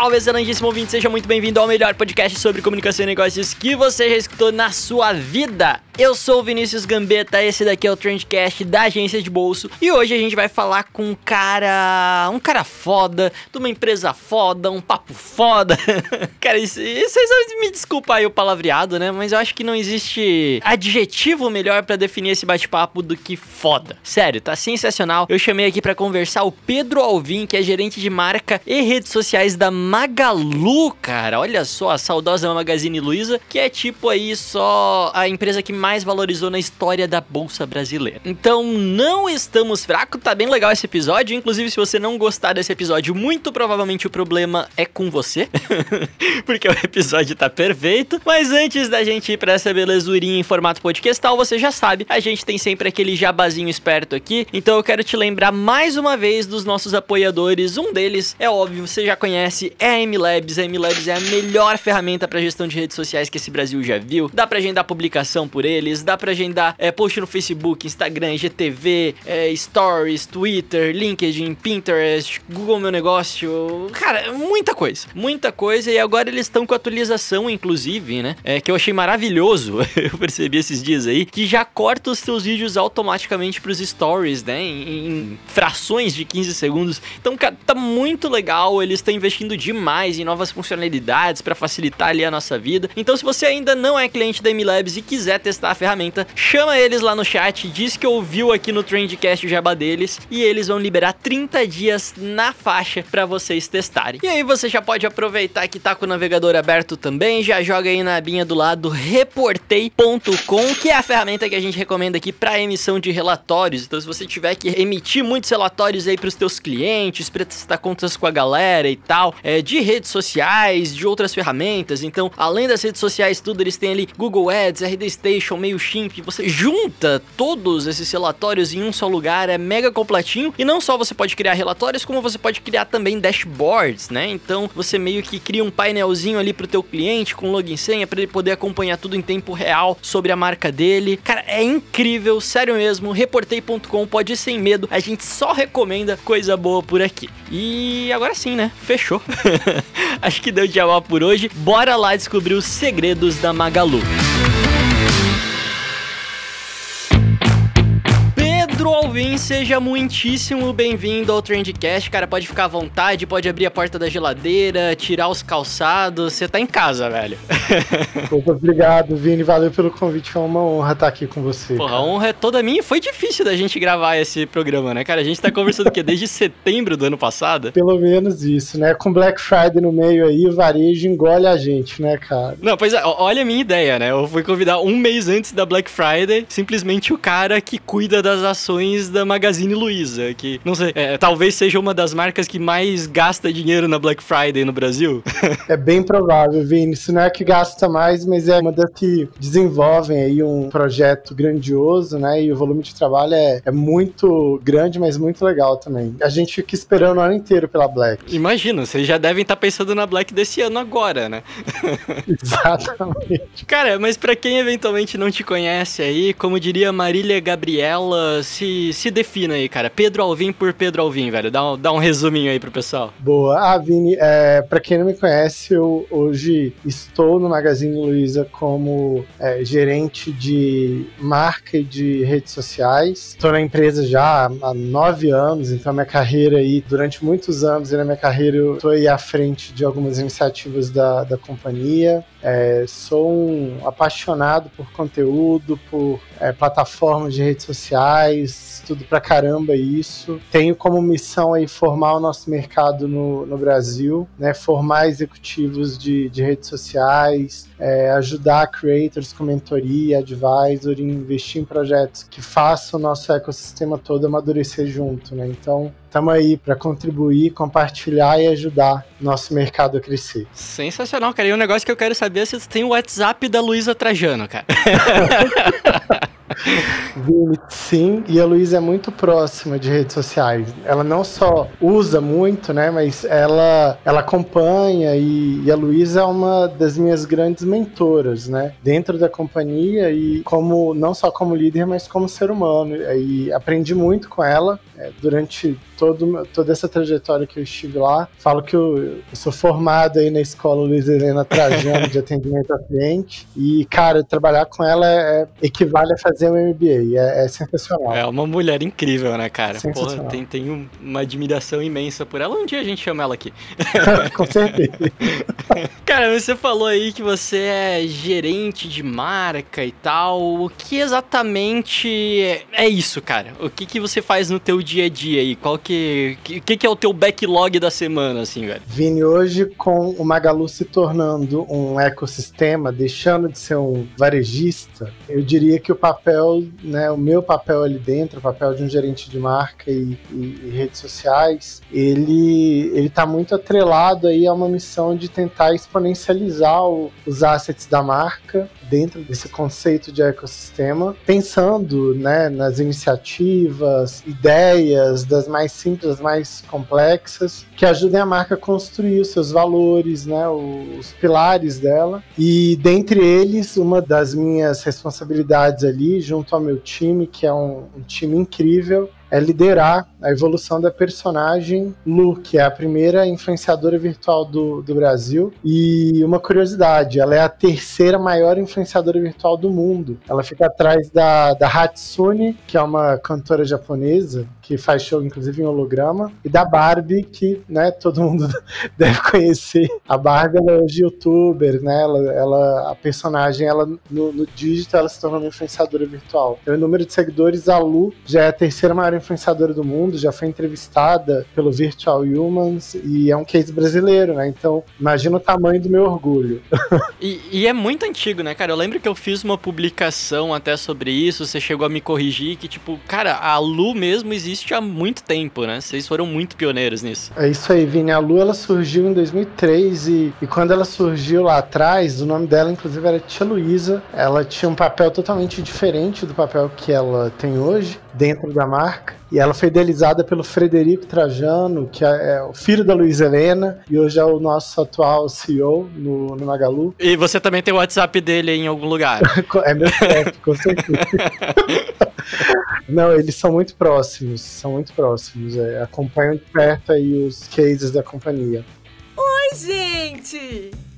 Salve, excelentíssimo ouvinte, seja muito bem-vindo ao melhor podcast sobre comunicação e negócios que você já escutou na sua vida. Eu sou o Vinícius Gambetta, esse daqui é o Trendcast da agência de bolso e hoje a gente vai falar com um cara, um cara foda, de uma empresa foda, um papo foda. cara, vocês me desculpa aí o palavreado, né? Mas eu acho que não existe adjetivo melhor para definir esse bate-papo do que foda. Sério, tá sensacional. Eu chamei aqui para conversar o Pedro Alvim, que é gerente de marca e redes sociais da Magalu, cara. Olha só, a saudosa Magazine Luiza, que é tipo aí só a empresa que mais valorizou na história da bolsa brasileira. Então não estamos fracos, tá bem legal esse episódio. Inclusive, se você não gostar desse episódio, muito provavelmente o problema é com você, porque o episódio tá perfeito. Mas antes da gente ir pra essa belezurinha em formato podcastal, você já sabe, a gente tem sempre aquele jabazinho esperto aqui. Então eu quero te lembrar mais uma vez dos nossos apoiadores. Um deles é óbvio, você já conhece, é a MLabs. A MLabs é a melhor ferramenta para gestão de redes sociais que esse Brasil já viu. Dá pra agendar publicação por eles, dá pra agendar é, post no Facebook, Instagram, GTV, é, Stories, Twitter, LinkedIn, Pinterest, Google Meu Negócio. Cara, muita coisa, muita coisa. E agora eles estão com atualização, inclusive, né? É, que eu achei maravilhoso. eu percebi esses dias aí, que já corta os seus vídeos automaticamente pros stories, né? Em, em frações de 15 segundos. Então, cara, tá muito legal. Eles estão investindo demais em novas funcionalidades para facilitar ali a nossa vida. Então, se você ainda não é cliente da MLabs e quiser testar a ferramenta, chama eles lá no chat, diz que ouviu aqui no Trendcast o jabá deles e eles vão liberar 30 dias na faixa para vocês testarem. E aí você já pode aproveitar que tá com o navegador aberto também, já joga aí na abinha do lado reportei.com, que é a ferramenta que a gente recomenda aqui para emissão de relatórios. Então, se você tiver que emitir muitos relatórios aí para os teus clientes, prestar contas com a galera e tal, é, de redes sociais, de outras ferramentas. Então, além das redes sociais, tudo eles têm ali Google Ads, RD Station, MailChimp. Você junta todos esses relatórios em um só lugar, é mega completinho. E não só você pode criar relatórios, como você pode criar também dashboards, né? Então, você meio que cria um painelzinho ali pro teu cliente com login senha para ele poder acompanhar tudo em tempo real sobre a marca dele. Cara, é incrível, sério mesmo. Reportei.com pode ir sem medo. A gente só recomenda coisa boa por aqui. E agora sim, né? Fechou. Acho que deu de por hoje. Bora lá descobrir os segredos da Magalu. Pedro Alvim, seja muitíssimo bem-vindo ao Trendcast. Cara, pode ficar à vontade, pode abrir a porta da geladeira, tirar os calçados. Você tá em casa, velho. Muito obrigado, Vini. Valeu pelo convite. É uma honra estar aqui com você. Porra, a honra é toda minha. Foi difícil da gente gravar esse programa, né, cara? A gente tá conversando o quê? Desde setembro do ano passado? Pelo menos isso, né? Com Black Friday no meio aí, o varejo engole a gente, né, cara? Não, pois é, olha a minha ideia, né? Eu fui convidar um mês antes da Black Friday, simplesmente o cara que cuida das ações da Magazine Luiza, que, não sei, é, talvez seja uma das marcas que mais gasta dinheiro na Black Friday no Brasil. é bem provável, Vini. Se não é que gasta mais, mas é uma das que desenvolvem aí um projeto grandioso, né? E o volume de trabalho é, é muito grande, mas muito legal também. A gente fica esperando o ano inteiro pela Black. Imagina, vocês já devem estar pensando na Black desse ano agora, né? Exatamente. Cara, mas para quem eventualmente não te conhece aí, como diria Marília Gabriela, se, se defina aí, cara. Pedro Alvim por Pedro Alvim, velho. Dá um, dá um resuminho aí pro pessoal. Boa. Ah, Vini, é, pra quem não me conhece, eu hoje estou no Magazine Luiza como é, gerente de marca e de redes sociais. Estou na empresa já há nove anos, então minha carreira aí, durante muitos anos na minha carreira, eu estou aí à frente de algumas iniciativas da, da companhia. É, sou um apaixonado por conteúdo, por é, plataformas de redes sociais, tudo pra caramba isso. Tenho como missão aí formar o nosso mercado no, no Brasil, né? Formar executivos de, de redes sociais, é, ajudar creators com mentoria, advisory, investir em projetos que façam o nosso ecossistema todo amadurecer junto, né? Então, estamos aí para contribuir, compartilhar e ajudar nosso mercado a crescer. Sensacional, cara. E um negócio que eu quero saber é se tem o WhatsApp da Luísa Trajano, cara. Sim, e a Luísa é muito próxima de redes sociais. Ela não só usa muito, né, mas ela, ela acompanha e, e a Luísa é uma das minhas grandes mentoras, né, dentro da companhia e como não só como líder, mas como ser humano. E aprendi muito com ela é, durante todo, toda essa trajetória que eu estive lá. Falo que eu, eu sou formado aí na escola Luiz Helena Trajano de atendimento ao cliente. E, cara, trabalhar com ela é, equivale a fazer um MBA. É, é, sensacional. É uma mulher incrível, né, cara? Porra, tem, tem uma admiração imensa por ela. Um dia a gente chama ela aqui. com certeza. cara, você falou aí que você é gerente de marca e tal. O que exatamente é isso, cara? O que, que você faz no teu dia a dia aí? Qual que que, que, é o teu backlog da semana, assim, velho? Vini, hoje com o Magalu se tornando um ecossistema, deixando de ser um varejista, eu diria que o papel, né, o meu papel ali dentro, o papel de um gerente de marca e, e, e redes sociais, ele ele está muito atrelado aí a uma missão de tentar exponencializar o, os assets da marca dentro desse conceito de ecossistema, pensando né, nas iniciativas, ideias, das mais simples às mais complexas, que ajudem a marca a construir os seus valores, né, os pilares dela. E dentre eles, uma das minhas responsabilidades ali, junto ao meu time, que é um, um time incrível, é liderar a evolução da personagem Lu, que é a primeira influenciadora virtual do, do Brasil. E uma curiosidade, ela é a terceira maior influenciadora virtual do mundo. Ela fica atrás da, da Hatsune, que é uma cantora japonesa, que faz show inclusive em holograma, e da Barbie, que né, todo mundo deve conhecer. A Barbie ela é hoje youtuber, né? Ela, ela, a personagem, ela no, no digital, ela se tornou uma influenciadora virtual. Então, o número de seguidores, a Lu já é a terceira maior influenciadora do mundo, já foi entrevistada pelo Virtual Humans e é um case brasileiro, né? Então, imagina o tamanho do meu orgulho. e, e, é muito antigo, né, cara? Eu lembro que eu fiz uma publicação até sobre isso, você chegou a me corrigir que, tipo, cara, a Lu mesmo existe há muito tempo, né? Vocês foram muito pioneiros nisso. É isso aí, Vini. A Lu, ela surgiu em 2003 e, e quando ela surgiu lá atrás, o nome dela, inclusive, era Tia Luísa. Ela tinha um papel totalmente diferente do papel que ela tem hoje dentro da marca. E ela foi idealizada pelo Frederico Trajano, que é, é o filho da Luiz Helena, e hoje é o nosso atual CEO no, no Magalu. E você também tem o WhatsApp dele em algum lugar? é meu chefe, com certeza. Não, eles são muito próximos, são muito próximos. É, acompanham de perto aí os cases da companhia. Oi, gente!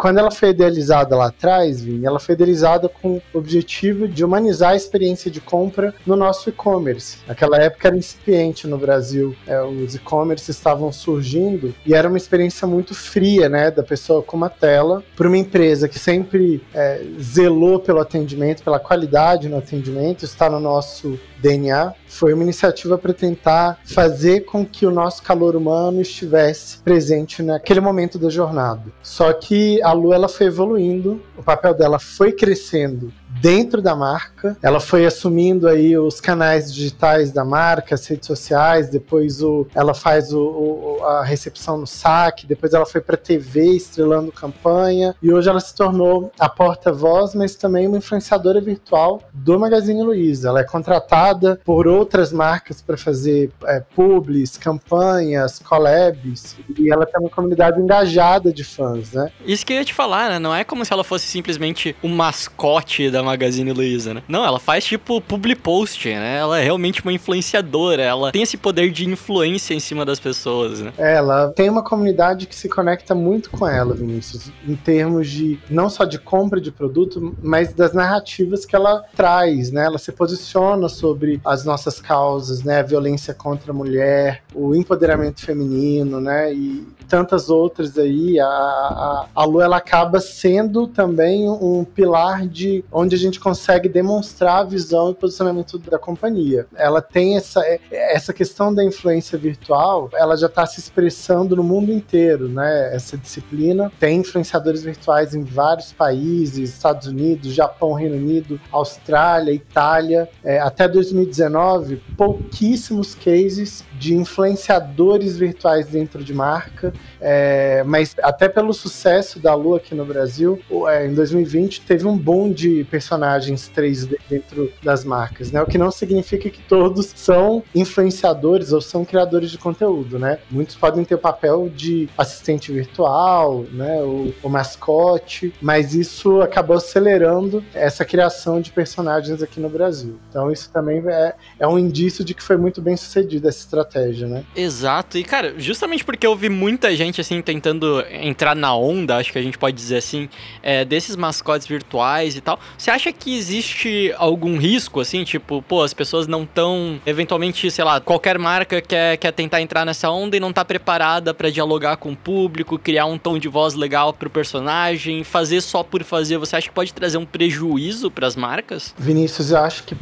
Quando ela foi idealizada lá atrás, Vini, ela foi idealizada com o objetivo de humanizar a experiência de compra no nosso e-commerce. Naquela época era incipiente no Brasil, é, os e-commerce estavam surgindo e era uma experiência muito fria, né, da pessoa com uma tela, para uma empresa que sempre é, zelou pelo atendimento, pela qualidade no atendimento, está no nosso DNA, foi uma iniciativa para tentar fazer com que o nosso calor humano estivesse presente naquele momento da jornada. Só que a Lu ela foi evoluindo, o papel dela foi crescendo dentro da marca. Ela foi assumindo aí os canais digitais da marca, as redes sociais, depois o, ela faz o, o, a recepção no saque, depois ela foi para TV estrelando campanha e hoje ela se tornou a porta-voz, mas também uma influenciadora virtual do Magazine Luiza. Ela é contratada por outras marcas para fazer é, publis, campanhas, collabs e ela tem uma comunidade engajada de fãs, né? Isso que eu ia te falar, né? Não é como se ela fosse simplesmente o mascote da Magazine Luiza, né? Não, ela faz tipo public post, né? Ela é realmente uma influenciadora, ela tem esse poder de influência em cima das pessoas, né? Ela tem uma comunidade que se conecta muito com ela, Vinícius, em termos de não só de compra de produto, mas das narrativas que ela traz, né? Ela se posiciona sobre as nossas causas, né? A violência contra a mulher, o empoderamento feminino, né? E tantas outras aí. A, a, a Lu ela acaba sendo também um pilar de onde a gente consegue demonstrar a visão e posicionamento da companhia. Ela tem essa, essa questão da influência virtual, ela já está se expressando no mundo inteiro, né? Essa disciplina tem influenciadores virtuais em vários países, Estados Unidos, Japão, Reino Unido, Austrália, Itália. É, até 2019, pouquíssimos cases de influenciadores virtuais dentro de marca, é, mas até pelo sucesso da Lu aqui no Brasil, é, em 2020 teve um boom de personagens 3D dentro das marcas, né? O que não significa que todos são influenciadores ou são criadores de conteúdo, né? Muitos podem ter o papel de assistente virtual, né? O, o mascote, mas isso acabou acelerando essa criação de personagens aqui no Brasil. Então isso também é, é um indício de que foi muito bem sucedida essa estratégia, né? Exato. E, cara, justamente porque eu vi muita gente, assim, tentando entrar na onda, acho que a gente pode dizer assim, é, desses mascotes virtuais e tal, você acha que existe algum risco, assim, tipo, pô, as pessoas não estão, eventualmente, sei lá, qualquer marca quer, quer tentar entrar nessa onda e não tá preparada para dialogar com o público, criar um tom de voz legal pro personagem, fazer só por fazer, você acha que pode trazer um prejuízo para as marcas? Vinícius, eu acho que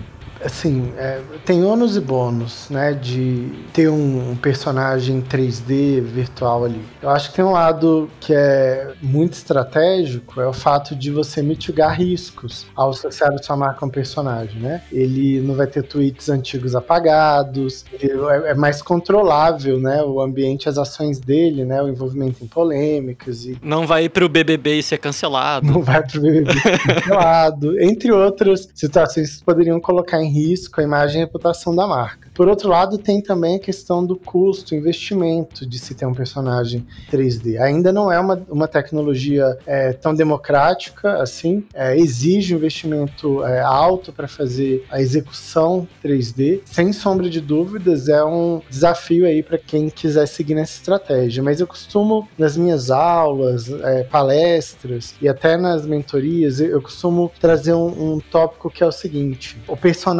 assim, é, tem ônus e bônus, né, de ter um, um, personagem 3D virtual ali. Eu acho que tem um lado que é muito estratégico, é o fato de você mitigar riscos ao associar a sua marca a um personagem, né? Ele não vai ter tweets antigos apagados, é, é, mais controlável, né, o ambiente, as ações dele, né, o envolvimento em polêmicas e... Não vai ir pro BBB e ser cancelado. Não vai pro BBB e ser cancelado, entre outras situações que poderiam colocar em risco a imagem e a reputação da marca. Por outro lado, tem também a questão do custo, investimento de se ter um personagem 3D. Ainda não é uma, uma tecnologia é, tão democrática assim, é, exige um investimento é, alto para fazer a execução 3D. Sem sombra de dúvidas, é um desafio aí para quem quiser seguir nessa estratégia. Mas eu costumo, nas minhas aulas, é, palestras e até nas mentorias, eu, eu costumo trazer um, um tópico que é o seguinte: o personagem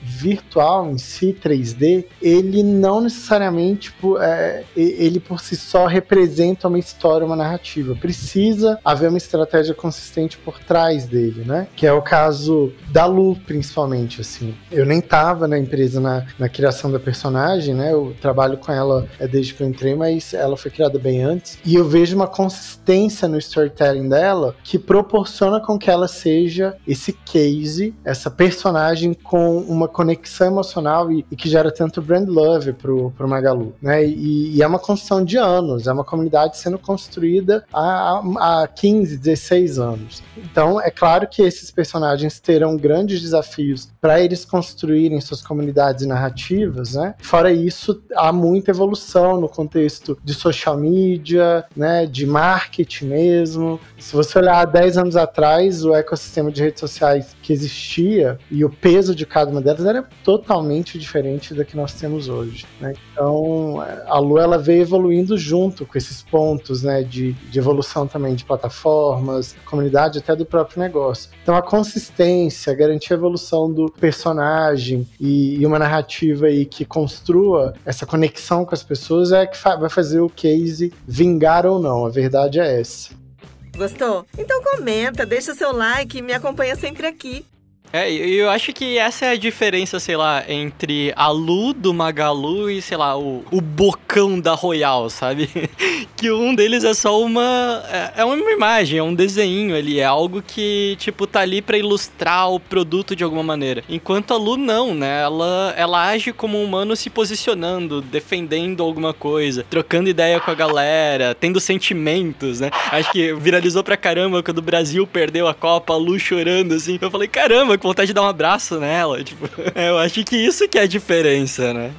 virtual em si 3D, ele não necessariamente é, ele por si só representa uma história, uma narrativa. Precisa haver uma estratégia consistente por trás dele, né? Que é o caso da Lu, principalmente, assim. Eu nem tava na empresa na, na criação da personagem, né? Eu trabalho com ela é, desde que eu entrei, mas ela foi criada bem antes. E eu vejo uma consistência no storytelling dela que proporciona com que ela seja esse case, essa personagem com uma conexão emocional e, e que gera tanto brand love pro, pro Magalu, né? E, e, é uma construção de anos, é uma comunidade sendo construída há, há 15, 16 anos. Então, é claro que esses personagens terão grandes desafios para eles construírem suas comunidades narrativas, né? Fora isso, há muita evolução no contexto de social media, né? De marketing mesmo. Se você olhar 10 anos atrás, o ecossistema de redes sociais que existia e o peso de cada uma delas era totalmente diferente da que nós temos hoje. Né? Então, a Lu ela veio evoluindo junto com esses pontos né, de, de evolução também de plataformas, comunidade, até do próprio negócio. Então, a consistência, garantir a evolução do personagem e, e uma narrativa aí que construa essa conexão com as pessoas é que vai fazer o case vingar ou não. A verdade é essa. Gostou? Então comenta, deixa seu like e me acompanha sempre aqui. É, eu acho que essa é a diferença, sei lá, entre a Lu do Magalu e, sei lá, o, o bocão da Royal, sabe? que um deles é só uma. É, é uma imagem, é um desenho ali, é algo que, tipo, tá ali para ilustrar o produto de alguma maneira. Enquanto a Lu não, né? Ela, ela age como um humano se posicionando, defendendo alguma coisa, trocando ideia com a galera, tendo sentimentos, né? Acho que viralizou pra caramba quando o Brasil perdeu a Copa, a Lu chorando assim. Eu falei, caramba, com vontade de dar um abraço nela. Tipo, eu acho que isso que é a diferença, né?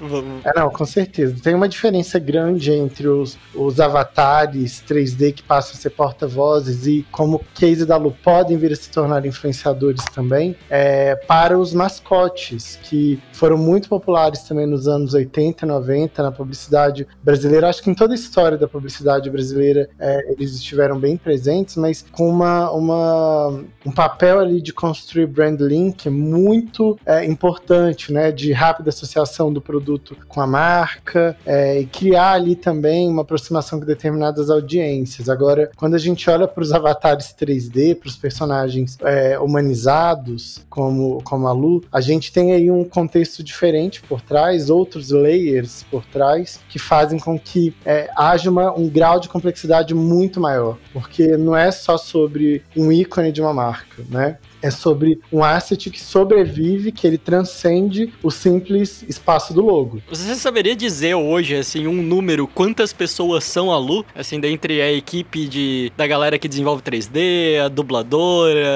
É, não, com certeza. Tem uma diferença grande entre os, os avatares 3D que passam a ser porta-vozes e como Case da Lu podem vir a se tornar influenciadores também, é, para os mascotes, que foram muito populares também nos anos 80 e 90 na publicidade brasileira. Acho que em toda a história da publicidade brasileira é, eles estiveram bem presentes, mas com uma, uma, um papel ali de construir brand link muito é, importante, né, de rápida associação do produto com a marca é, e criar ali também uma aproximação com determinadas audiências. Agora, quando a gente olha para os avatares 3D, para os personagens é, humanizados, como, como a Lu, a gente tem aí um contexto diferente por trás, outros layers por trás, que fazem com que é, haja uma, um grau de complexidade muito maior, porque não é só sobre um ícone de uma marca, né? É sobre um asset que sobrevive, que ele transcende o simples espaço do logo. Você saberia dizer hoje, assim, um número, quantas pessoas são a Lu? Assim, dentre a equipe de, da galera que desenvolve 3D, a dubladora,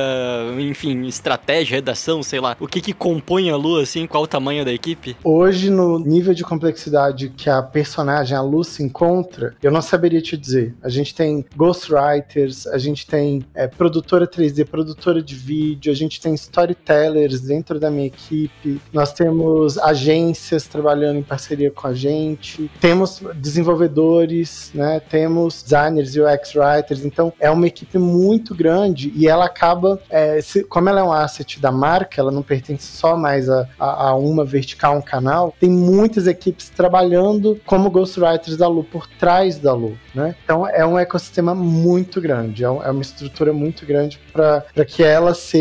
enfim, estratégia, redação, sei lá. O que que compõe a Lu, assim, qual o tamanho da equipe? Hoje, no nível de complexidade que a personagem, a Lu, se encontra, eu não saberia te dizer. A gente tem ghostwriters, a gente tem é, produtora 3D, produtora de vídeo, a gente tem storytellers dentro da minha equipe, nós temos agências trabalhando em parceria com a gente, temos desenvolvedores, né, temos designers, UX writers, então é uma equipe muito grande e ela acaba, é, se, como ela é um asset da marca, ela não pertence só mais a, a, a uma vertical, um canal, tem muitas equipes trabalhando como ghostwriters da Lu, por trás da Lu, né? Então é um ecossistema muito grande, é, é uma estrutura muito grande para que ela seja,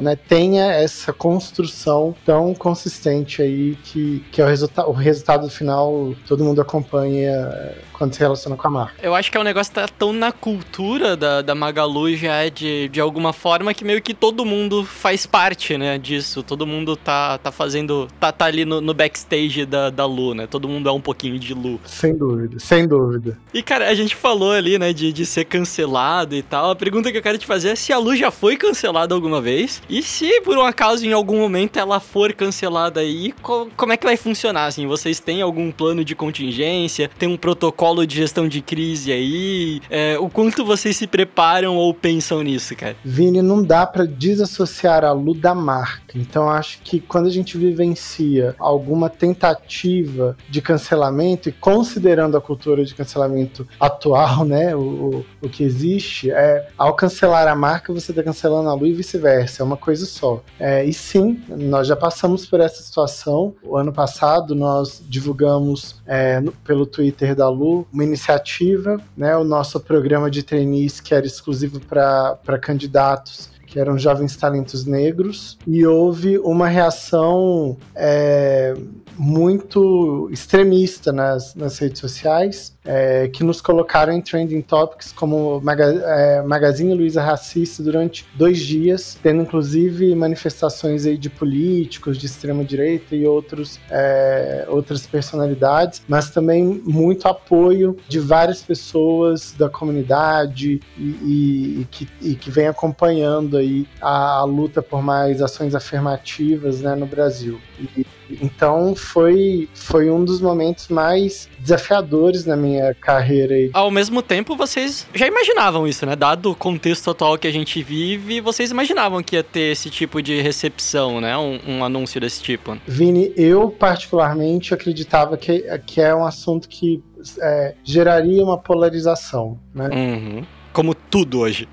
né, tenha essa construção tão consistente aí que, que é o, resulta o resultado final todo mundo acompanha quando se relaciona com a marca. Eu acho que é um negócio que tá tão na cultura da, da Magalu já é de, de alguma forma que meio que todo mundo faz parte, né, disso. Todo mundo tá, tá fazendo, tá, tá ali no, no backstage da, da Lu, né? Todo mundo é um pouquinho de Lu. Sem dúvida, sem dúvida. E, cara, a gente falou ali, né, de, de ser cancelado e tal. A pergunta que eu quero te fazer é se a Lu já foi cancelada alguma vez e se, por um acaso, em algum momento ela for cancelada aí, como é que vai funcionar, assim? Vocês têm algum plano de contingência? Tem um protocolo protocolo de gestão de crise aí? É, o quanto vocês se preparam ou pensam nisso, cara? Vini, não dá para desassociar a Lu da marca. Então acho que quando a gente vivencia alguma tentativa de cancelamento e considerando a cultura de cancelamento atual, né, o, o, que existe, é ao cancelar a marca você está cancelando a Lu e vice-versa. É uma coisa só. É, e sim, nós já passamos por essa situação. O ano passado nós divulgamos é, pelo Twitter da Lu uma iniciativa, né, o nosso programa de trainees que era exclusivo para candidatos que eram jovens talentos negros, e houve uma reação é, muito extremista nas, nas redes sociais, é, que nos colocaram em trending topics como Maga, é, Magazine Luiza racista durante dois dias, tendo inclusive manifestações aí de políticos de extrema direita e outros, é, outras personalidades, mas também muito apoio de várias pessoas da comunidade e, e, e que, e que vem acompanhando aí a, a, luta por mais ações afirmativas né, no Brasil. E, então foi, foi um dos momentos mais desafiadores na minha carreira. Aí. Ao mesmo tempo, vocês já imaginavam isso, né? Dado o contexto atual que a gente vive, vocês imaginavam que ia ter esse tipo de recepção, né? Um, um anúncio desse tipo. Vini, eu particularmente acreditava que, que é um assunto que é, geraria uma polarização, né? Uhum. Como tudo hoje.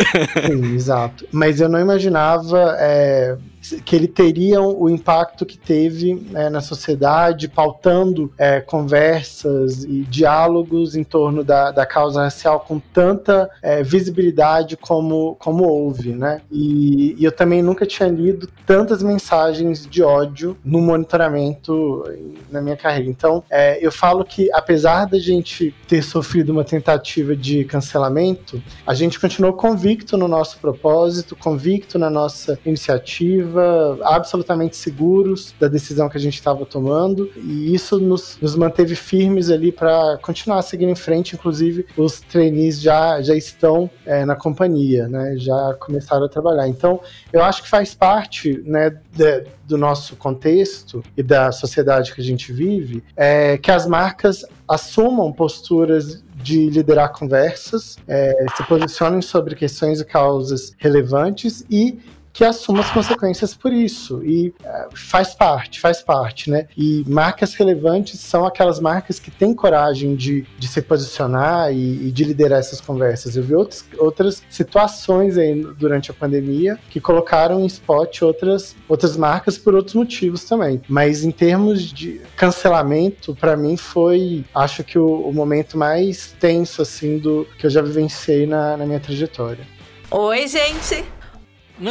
Sim, exato. Mas eu não imaginava é, que ele teria o impacto que teve né, na sociedade, pautando é, conversas e diálogos em torno da, da causa racial com tanta é, visibilidade como, como houve, né? E, e, eu também nunca tinha lido tantas mensagens de ódio no monitoramento na minha carreira. Então, é, eu falo que apesar da gente ter sofrido uma tentativa de cancelamento, a gente continuou convicto no nosso propósito, convicto na nossa iniciativa absolutamente seguros da decisão que a gente estava tomando, e isso nos, nos manteve firmes ali para continuar seguindo em frente. Inclusive, os trainees já, já estão é, na companhia, né? já começaram a trabalhar. Então, eu acho que faz parte né, de, do nosso contexto e da sociedade que a gente vive é que as marcas assumam posturas de liderar conversas, é, se posicionem sobre questões e causas relevantes e que assuma as consequências por isso. E uh, faz parte, faz parte, né? E marcas relevantes são aquelas marcas que têm coragem de, de se posicionar e, e de liderar essas conversas. Eu vi outros, outras situações aí durante a pandemia que colocaram em spot outras, outras marcas por outros motivos também. Mas em termos de cancelamento, para mim foi, acho que o, o, momento mais tenso, assim, do que eu já vivenciei na, na minha trajetória. Oi, gente!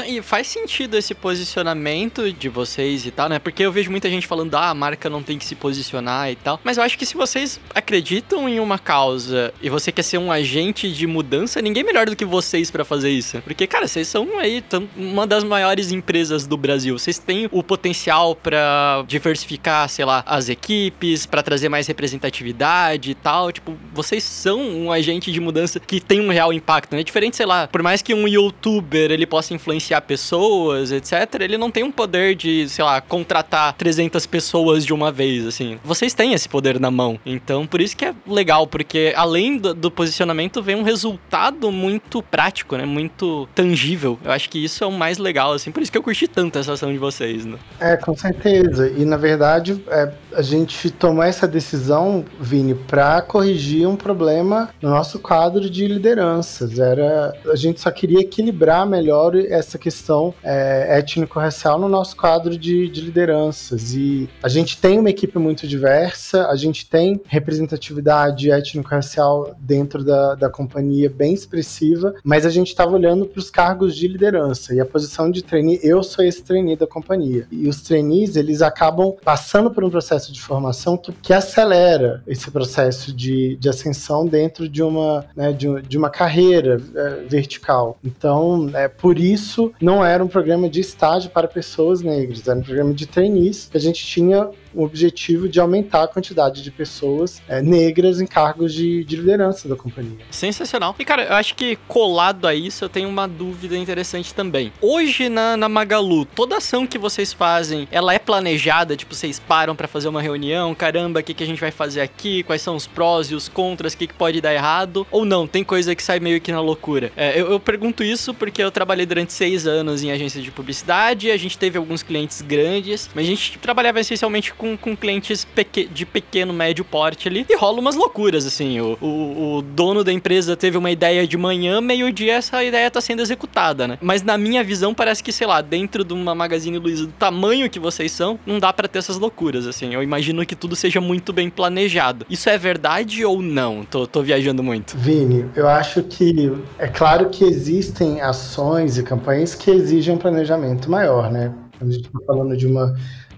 E faz sentido esse posicionamento de vocês e tal, né? Porque eu vejo muita gente falando, ah, a marca não tem que se posicionar e tal. Mas eu acho que se vocês acreditam em uma causa e você quer ser um agente de mudança, ninguém é melhor do que vocês para fazer isso. Porque, cara, vocês são aí uma das maiores empresas do Brasil. Vocês têm o potencial para diversificar, sei lá, as equipes, para trazer mais representatividade e tal. Tipo, vocês são um agente de mudança que tem um real impacto, né? É diferente, sei lá, por mais que um youtuber ele possa influenciar pessoas, etc., ele não tem um poder de, sei lá, contratar 300 pessoas de uma vez, assim. Vocês têm esse poder na mão. Então, por isso que é legal, porque além do, do posicionamento vem um resultado muito prático, né? Muito tangível. Eu acho que isso é o mais legal, assim. Por isso que eu curti tanto essa ação de vocês, né? É, com certeza. E, na verdade, é, a gente tomou essa decisão, Vini, para corrigir um problema no nosso quadro de lideranças. Era, a gente só queria equilibrar melhor essa questão é, étnico-racial no nosso quadro de, de lideranças. E a gente tem uma equipe muito diversa, a gente tem representatividade étnico-racial dentro da, da companhia bem expressiva, mas a gente estava olhando para os cargos de liderança e a posição de trainee, eu sou esse trainee da companhia. E os trainees, eles acabam passando por um processo de formação que, que acelera esse processo de, de ascensão dentro de uma, né, de, de uma carreira é, vertical. Então, é, por isso, não era um programa de estágio para pessoas negras, era um programa de trainees que a gente tinha o objetivo de aumentar a quantidade de pessoas é, negras em cargos de, de, liderança da companhia. Sensacional. E, cara, eu acho que colado a isso, eu tenho uma dúvida interessante também. Hoje, na, na Magalu, toda ação que vocês fazem, ela é planejada? Tipo, vocês param para fazer uma reunião? Caramba, o que, que a gente vai fazer aqui? Quais são os prós e os contras? O que, que pode dar errado? Ou não? Tem coisa que sai meio que na loucura? É, eu, eu pergunto isso porque eu trabalhei durante seis anos em agência de publicidade, a gente teve alguns clientes grandes, mas a gente trabalhava essencialmente com com, com clientes peque, de pequeno, médio porte ali e rola umas loucuras, assim. O, o, o dono da empresa teve uma ideia de manhã, meio-dia essa ideia tá sendo executada, né? Mas na minha visão, parece que, sei lá, dentro de uma Magazine Luiza do tamanho que vocês são, não dá para ter essas loucuras, assim. Eu imagino que tudo seja muito bem planejado. Isso é verdade ou não? Tô, tô viajando muito. Vini, eu acho que é claro que existem ações e campanhas que exigem um planejamento maior, né? Quando a gente tá falando de uma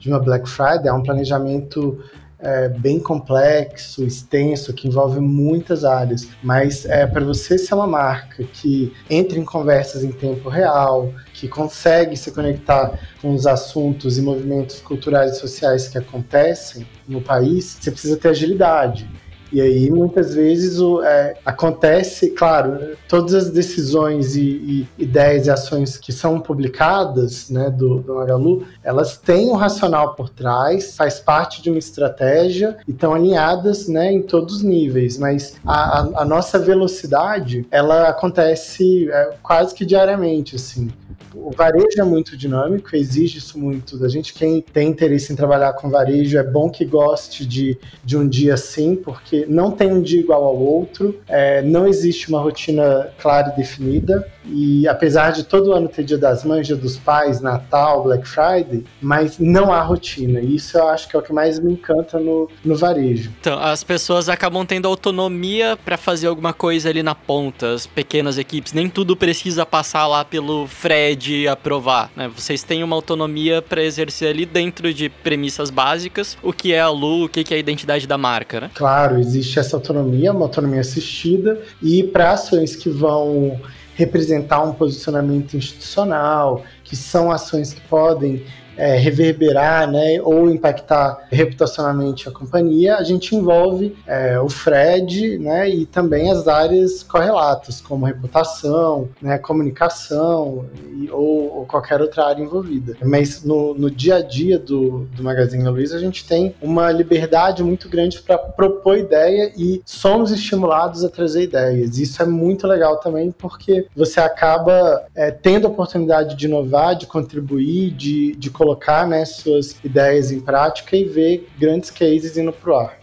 de uma Black Friday, é um planejamento é, bem complexo, extenso, que envolve muitas áreas. Mas é, para você ser uma marca que entra em conversas em tempo real, que consegue se conectar com os assuntos e movimentos culturais e sociais que acontecem no país, você precisa ter agilidade. E aí, muitas vezes, o, é, acontece, claro, todas as decisões e, e, ideias e ações que são publicadas né, do, do Magalu, elas têm um racional por trás, faz parte de uma estratégia e estão alinhadas né, em todos os níveis. Mas a, a, a nossa velocidade, ela acontece é, quase que diariamente, assim o varejo é muito dinâmico, exige isso muito da gente. Quem tem interesse em trabalhar com varejo é bom que goste de, de um dia assim, porque não tem um dia igual ao outro, é, não existe uma rotina clara e definida. E apesar de todo ano ter Dia das Mães, Dia dos Pais, Natal, Black Friday, mas não há rotina. E isso eu acho que é o que mais me encanta no, no varejo. Então, as pessoas acabam tendo autonomia para fazer alguma coisa ali na ponta, as pequenas equipes. Nem tudo precisa passar lá pelo Fred aprovar, né? Vocês têm uma autonomia para exercer ali dentro de premissas básicas, o que é a Lu, o que é a identidade da marca, né? Claro, existe essa autonomia, uma autonomia assistida, e para ações que vão representar um posicionamento institucional, que são ações que podem é, reverberar né, ou impactar reputacionalmente a companhia, a gente envolve é, o Fred né, e também as áreas correlatas, como reputação, né, comunicação e, ou, ou, qualquer outra área envolvida. Mas no, no dia a dia do, do Magazine Luiza, a gente tem uma liberdade muito grande para propor ideia e somos estimulados a trazer ideias. Isso é muito legal também, porque você acaba é, tendo a oportunidade de inovar, de contribuir, de, colocar colocar né, suas ideias em prática e ver grandes cases indo pro ar.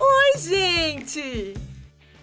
Oi, gente!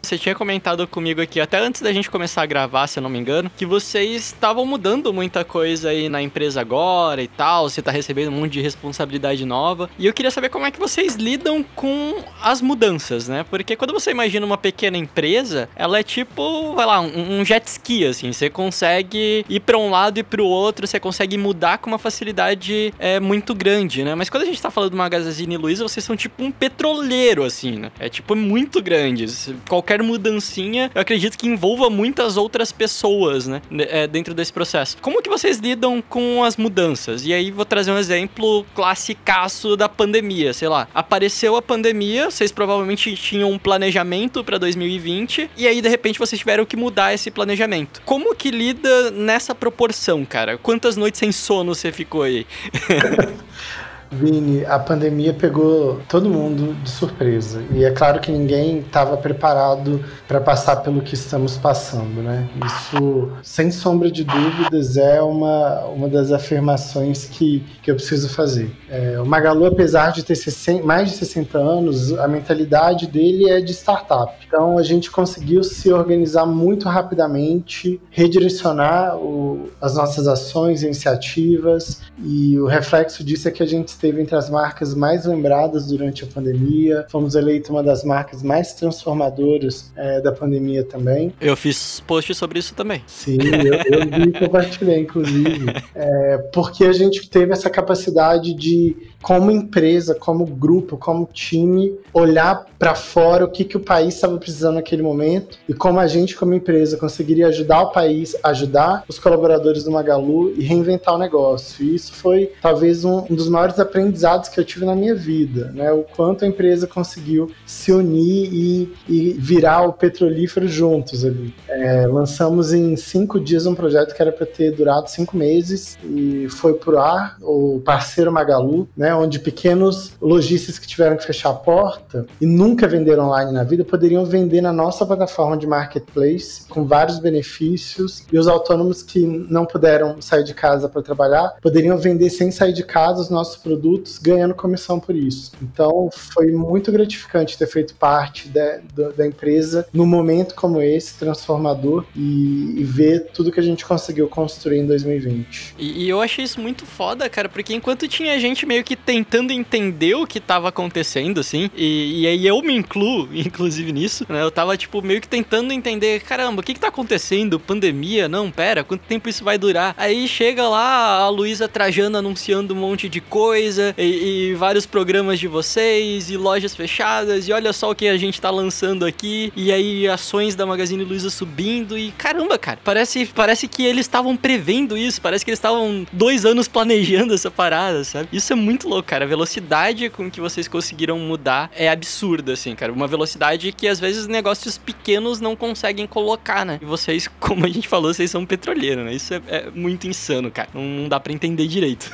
Você tinha comentado comigo aqui, até antes da gente começar a gravar, se eu não me engano, que vocês estavam mudando muita coisa aí na empresa agora e tal, você tá recebendo um monte de responsabilidade nova. E eu queria saber como é que vocês lidam com as mudanças, né? Porque quando você imagina uma pequena empresa, ela é tipo, vai lá, um, jet ski, assim. Você consegue ir para um lado e para o outro, você consegue mudar com uma facilidade é, muito grande, né? Mas quando a gente tá falando do Magazine Luiza, vocês são tipo um petroleiro, assim, né? É tipo muito grande. Qualquer mudancinha, eu acredito que envolva muitas outras pessoas, né? É, dentro desse processo. Como que vocês lidam com as mudanças? E aí vou trazer um exemplo classicaço da pandemia, sei lá. Apareceu a pandemia, vocês provavelmente tinham um planejamento para 2020 e aí de repente vocês tiveram que mudar esse planejamento. Como que lida nessa proporção, cara? Quantas noites sem sono você ficou aí? Vini, a pandemia pegou todo mundo de surpresa. E é claro que ninguém estava preparado para passar pelo que estamos passando, né? Isso, sem sombra de dúvidas, é uma, uma das afirmações que, que eu preciso fazer. É, o Magalu, apesar de ter 60, mais de 60 anos, a mentalidade dele é de startup. Então, a gente conseguiu se organizar muito rapidamente, redirecionar o, as nossas ações, iniciativas, e o reflexo disso é que a gente esteve entre as marcas mais lembradas durante a pandemia. Fomos eleitos uma das marcas mais transformadoras é, da pandemia também. Eu fiz post sobre isso também. Sim, eu, eu vi e compartilhei, inclusive. É, porque a gente teve essa capacidade de como empresa, como grupo, como time, olhar para fora o que, que o país estava precisando naquele momento e como a gente, como empresa, conseguiria ajudar o país, ajudar os colaboradores do Magalu e reinventar o negócio. E isso foi talvez um, um dos maiores aprendizados que eu tive na minha vida, né? O quanto a empresa conseguiu se unir e, e virar o petrolífero juntos ali. É, lançamos em cinco dias um projeto que era para ter durado cinco meses e foi pro ar, o parceiro Magalu, né? onde pequenos lojistas que tiveram que fechar a porta e nunca venderam online na vida poderiam vender na nossa plataforma de marketplace com vários benefícios e os autônomos que não puderam sair de casa para trabalhar poderiam vender sem sair de casa os nossos produtos ganhando comissão por isso. Então foi muito gratificante ter feito parte de, de, da empresa num momento como esse transformador e, e, ver tudo que a gente conseguiu construir em 2020. E, e eu achei isso muito foda, cara, porque enquanto tinha gente meio que tentando entender o que tava acontecendo, assim. E, e aí eu me incluo, inclusive, nisso, né? Eu tava, tipo, meio que tentando entender, caramba, o que que tá acontecendo? Pandemia? Não, pera, quanto tempo isso vai durar? Aí chega lá a Luísa Trajano anunciando um monte de coisa, e, e, vários programas de vocês, e lojas fechadas, e olha só o que a gente tá lançando aqui, e aí ações da Magazine Luiza subindo, e caramba, cara, parece, parece que eles estavam prevendo isso, parece que eles estavam dois anos planejando essa parada, sabe? Isso é muito louco, cara. A velocidade com que vocês conseguiram mudar é absurda, assim, cara. Uma velocidade que às vezes negócios pequenos não conseguem colocar, né? E vocês, como a gente falou, vocês são petroleiro, né? Isso é, é muito insano, cara. Não, não dá para entender direito.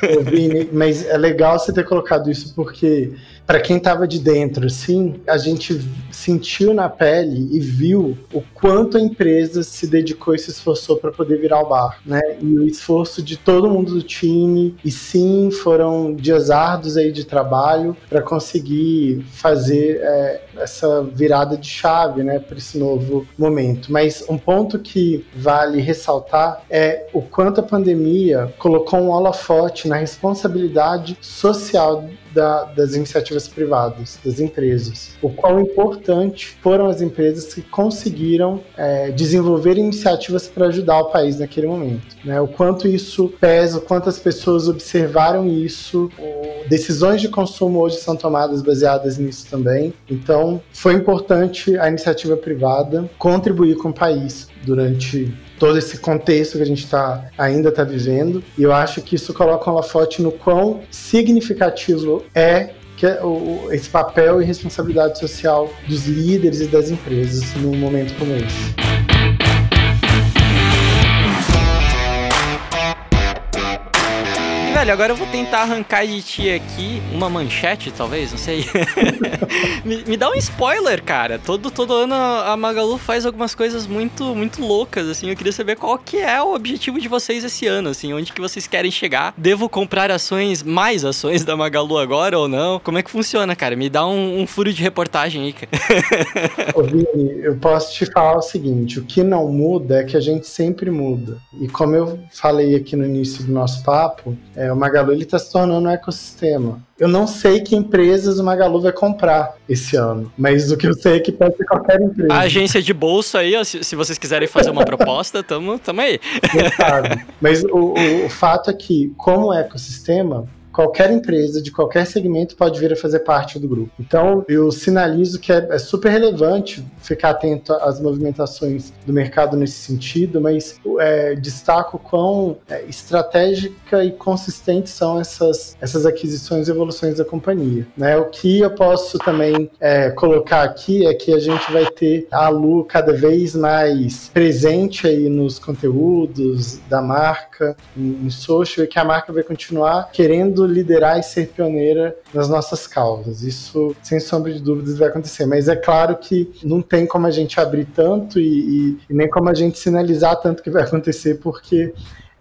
Mas é legal você ter colocado isso porque para quem tava de dentro, assim, a gente sentiu na pele e viu o quanto a empresa se dedicou e se esforçou para poder virar o bar, né? E o esforço de todo mundo do time. E sim, foram dias árduos aí de trabalho para conseguir fazer é, essa virada de chave, né, para esse novo momento. Mas um ponto que vale ressaltar é o quanto a pandemia colocou um holofote na responsabilidade social da, das iniciativas privadas, das empresas. O quão importante foram as empresas que conseguiram é, desenvolver iniciativas para ajudar o país naquele momento. Né? O quanto isso pesa, o quanto as pessoas observaram isso. Decisões de consumo hoje são tomadas baseadas nisso também. Então, foi importante a iniciativa privada contribuir com o país durante todo esse contexto que a gente tá, ainda está vivendo. E eu acho que isso coloca um holofote no quão significativo é que é o, esse papel e responsabilidade social dos líderes e das empresas num momento como esse. velho, agora eu vou tentar arrancar de ti aqui uma manchete, talvez, não sei. me, me, dá um spoiler, cara. Todo, todo ano a Magalu faz algumas coisas muito, muito loucas, assim. Eu queria saber qual que é o objetivo de vocês esse ano, assim. Onde que vocês querem chegar? Devo comprar ações, mais ações da Magalu agora ou não? Como é que funciona, cara? Me dá um, um furo de reportagem aí, cara. Ô, Vini, eu posso te falar o seguinte: o que não muda é que a gente sempre muda. E como eu falei aqui no início do nosso papo, é, o Magalu está se tornando um ecossistema. Eu não sei que empresas o Magalu vai comprar esse ano, mas o que eu sei é que pode ser qualquer empresa. A agência de bolsa aí, se, se vocês quiserem fazer uma proposta, tamo, tamo aí. Mas o, o, o fato é que, como ecossistema, qualquer empresa de qualquer segmento pode vir a fazer parte do grupo. Então, eu sinalizo que é, é super relevante ficar atento às movimentações do mercado nesse sentido, mas é, destaco quão é, estratégica e consistente são essas, essas aquisições e evoluções da companhia. Né? O que eu posso também é, colocar aqui é que a gente vai ter a Lu cada vez mais presente aí nos conteúdos da marca, em, em social, e que a marca vai continuar querendo liderar e ser pioneira nas nossas causas. Isso, sem sombra de dúvidas, vai acontecer. Mas é claro que não tem como a gente abrir tanto e, e, e nem como a gente sinalizar tanto que vai acontecer, porque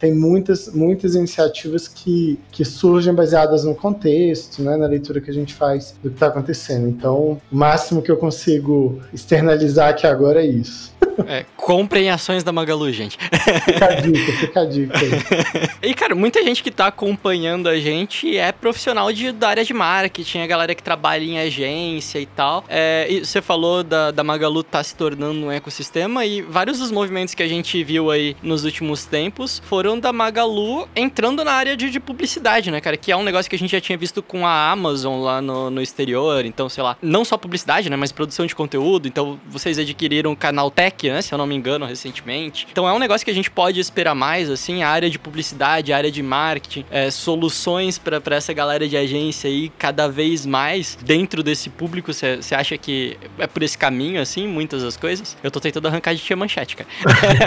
tem muitas, muitas iniciativas que, que surgem baseadas no contexto, né, na leitura que a gente faz do que está acontecendo. Então, o máximo que eu consigo externalizar aqui agora é isso. É, comprem ações da Magalu, gente. Fica a dica, fica a dica. e, cara, muita gente que tá acompanhando a gente é profissional de, da área de marketing, a galera que trabalha em agência e tal. É, e você falou da, da Magalu tá se tornando um ecossistema e vários dos movimentos que a gente viu aí nos últimos tempos foram da Magalu entrando na área de, de publicidade, né, cara? Que é um negócio que a gente já tinha visto com a Amazon lá no, no exterior. Então, sei lá, não só publicidade, né, mas produção de conteúdo. Então, vocês adquiriram o canal Tech né? Se eu não me engano, recentemente. Então é um negócio que a gente pode esperar mais, assim, a área de publicidade, a área de marketing, é, soluções para essa galera de agência aí cada vez mais dentro desse público. Você acha que é por esse caminho, assim, muitas das coisas? Eu tô tentando arrancar de tia manchete, cara.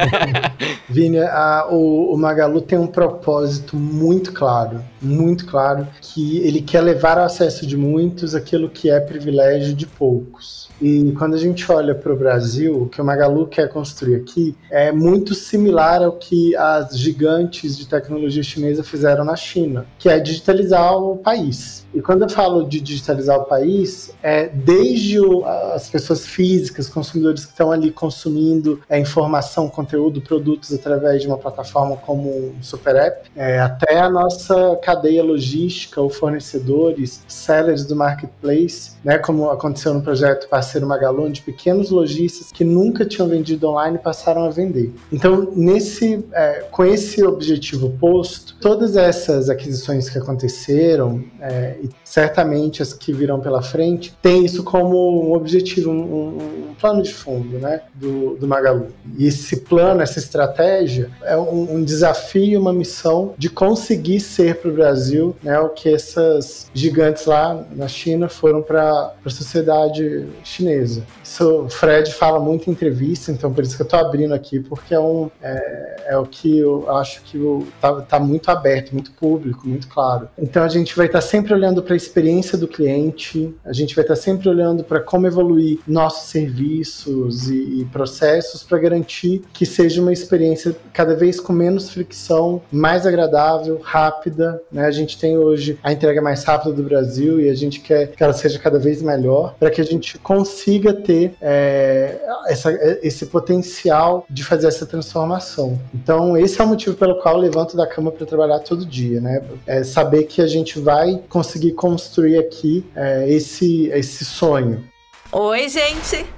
Vini, a, o, o Magalu tem um propósito muito claro, muito claro, que ele quer levar ao acesso de muitos aquilo que é privilégio de poucos. E quando a gente olha para o Brasil, o que o Magalu quer construir aqui é muito similar ao que as gigantes de tecnologia chinesa fizeram na China, que é digitalizar o país. E quando eu falo de digitalizar o país, é desde o, as pessoas físicas, consumidores que estão ali consumindo é, informação, conteúdo, produtos através de uma plataforma como um Super App, é, até a nossa cadeia logística, ou fornecedores, sellers do marketplace, né, como aconteceu no projeto Parceiro Magalu, onde pequenos lojistas que nunca tinham vendido online passaram a vender. Então, nesse, é, com esse objetivo posto, todas essas aquisições que aconteceram, é, certamente as que virão pela frente, tem isso como um objetivo, um, um plano de fundo né, do, do Magalu. E esse plano, essa estratégia, é um, um desafio, uma missão de conseguir ser para o Brasil né, o que essas gigantes lá na China foram para a sociedade chinesa. Isso o Fred fala muito em entrevista, então por isso que eu estou abrindo aqui, porque é, um, é, é o que eu acho que está tá muito aberto, muito público, muito claro. Então a gente vai estar tá sempre olhando para a experiência do cliente, a gente vai estar sempre olhando para como evoluir nossos serviços e, e processos para garantir que seja uma experiência cada vez com menos fricção, mais agradável, rápida. Né? A gente tem hoje a entrega mais rápida do Brasil e a gente quer que ela seja cada vez melhor para que a gente consiga ter é, essa, esse potencial de fazer essa transformação. Então, esse é o motivo pelo qual eu levanto da cama para trabalhar todo dia, né? É saber que a gente vai conseguir construir aqui é, esse, esse sonho. Oi, gente!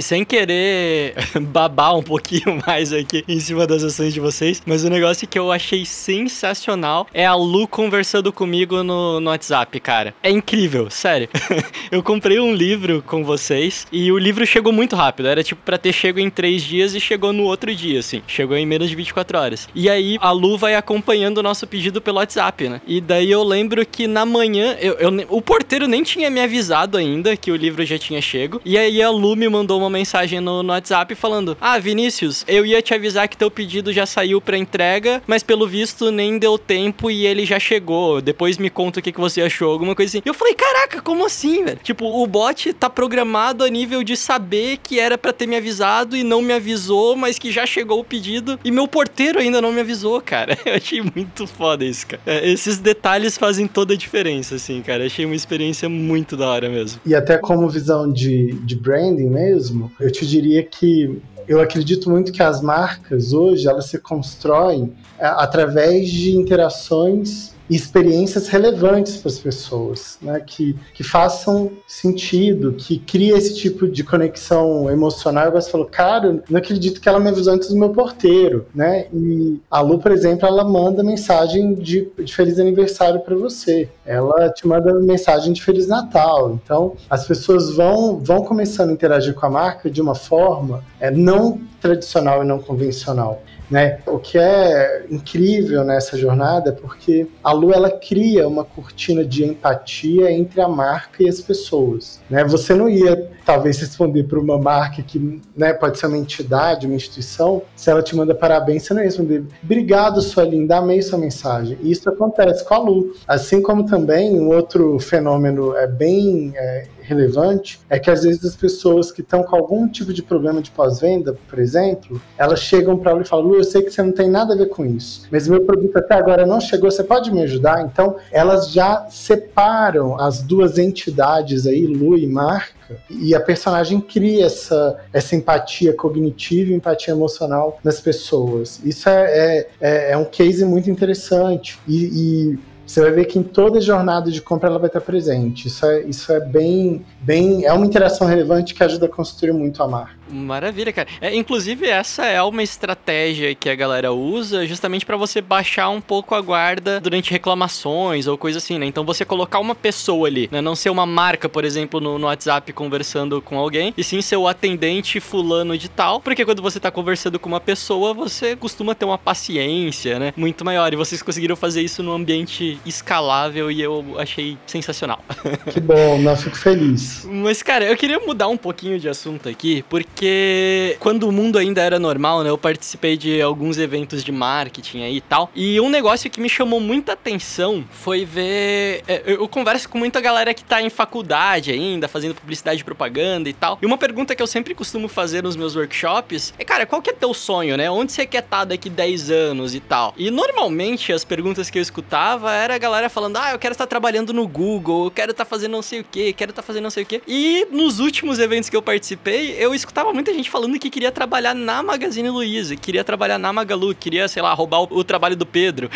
Sem querer babar um pouquinho mais aqui em cima das ações de vocês, mas o negócio que eu achei sensacional é a Lu conversando comigo no, no WhatsApp, cara. É incrível, sério. eu comprei um livro com vocês e o livro chegou muito rápido. Era tipo pra ter chego em três dias e chegou no outro dia, assim. Chegou em menos de 24 horas. E aí a Lu vai acompanhando o nosso pedido pelo WhatsApp, né? E daí eu lembro que na manhã, eu, eu, o porteiro nem tinha me avisado ainda que o livro já tinha chego. E aí a Lu me mandou uma uma mensagem no, no WhatsApp falando: Ah, Vinícius, eu ia te avisar que teu pedido já saiu pra entrega, mas pelo visto nem deu tempo e ele já chegou. Depois me conta o que, que você achou, alguma coisa assim. E eu falei: Caraca, como assim, velho? Tipo, o bot tá programado a nível de saber que era para ter me avisado e não me avisou, mas que já chegou o pedido e meu porteiro ainda não me avisou, cara. Eu achei muito foda isso, cara. É, esses detalhes fazem toda a diferença, assim, cara. Achei uma experiência muito da hora mesmo. E até como visão de, de branding mesmo, eu te diria que eu acredito muito que as marcas hoje elas se constroem é, através de interações experiências relevantes para as pessoas, né? que, que façam sentido, que cria esse tipo de conexão emocional. Você falou, cara, não acredito que ela me avisou antes do meu porteiro, né? E a Lu, por exemplo, ela manda mensagem de, de feliz aniversário para você. Ela te manda mensagem de feliz Natal. Então, as pessoas vão vão começando a interagir com a marca de uma forma é, não tradicional e não convencional. Né? O que é incrível nessa jornada é porque a Lu ela cria uma cortina de empatia entre a marca e as pessoas. Né? Você não ia talvez responder para uma marca que né, pode ser uma entidade, uma instituição, se ela te manda parabéns, você não ia responder obrigado, sua linda, amei sua mensagem. E isso acontece com a Lu. Assim como também um outro fenômeno é bem é, relevante é que às vezes as pessoas que estão com algum tipo de problema de pós-venda, por exemplo, elas chegam para ela e falam: eu sei que você não tem nada a ver com isso, mas meu produto até agora não chegou, você pode me ajudar? Então, elas já separam as duas entidades aí, Lu e marca, e a personagem cria essa, essa empatia cognitiva empatia emocional nas pessoas. Isso é, é, é, é um case muito interessante. E, e você vai ver que em toda jornada de compra ela vai estar presente. Isso é, isso é bem, bem. É uma interação relevante que ajuda a construir muito a marca. Maravilha, cara. É, inclusive, essa é uma estratégia que a galera usa justamente para você baixar um pouco a guarda durante reclamações ou coisa assim, né? Então você colocar uma pessoa ali, né? Não ser uma marca, por exemplo, no, no WhatsApp conversando com alguém, e sim ser o atendente fulano de tal, porque quando você tá conversando com uma pessoa, você costuma ter uma paciência, né? Muito maior. E vocês conseguiram fazer isso num ambiente escalável e eu achei sensacional. Que bom, não fico feliz. Mas, cara, eu queria mudar um pouquinho de assunto aqui, porque quando o mundo ainda era normal, né, eu participei de alguns eventos de marketing aí e tal. E um negócio que me chamou muita atenção foi ver. É, eu converso com muita galera que tá em faculdade ainda, fazendo publicidade e propaganda e tal. E uma pergunta que eu sempre costumo fazer nos meus workshops é, cara, qual que é teu sonho, né? Onde você quer estar tá daqui 10 anos e tal? E normalmente as perguntas que eu escutava era a galera falando: ah, eu quero estar trabalhando no Google, eu quero estar fazendo não sei o que, quero estar fazendo não sei o que. E nos últimos eventos que eu participei, eu escutava escutava muita gente falando que queria trabalhar na Magazine Luiza, queria trabalhar na Magalu, queria, sei lá, roubar o, o trabalho do Pedro.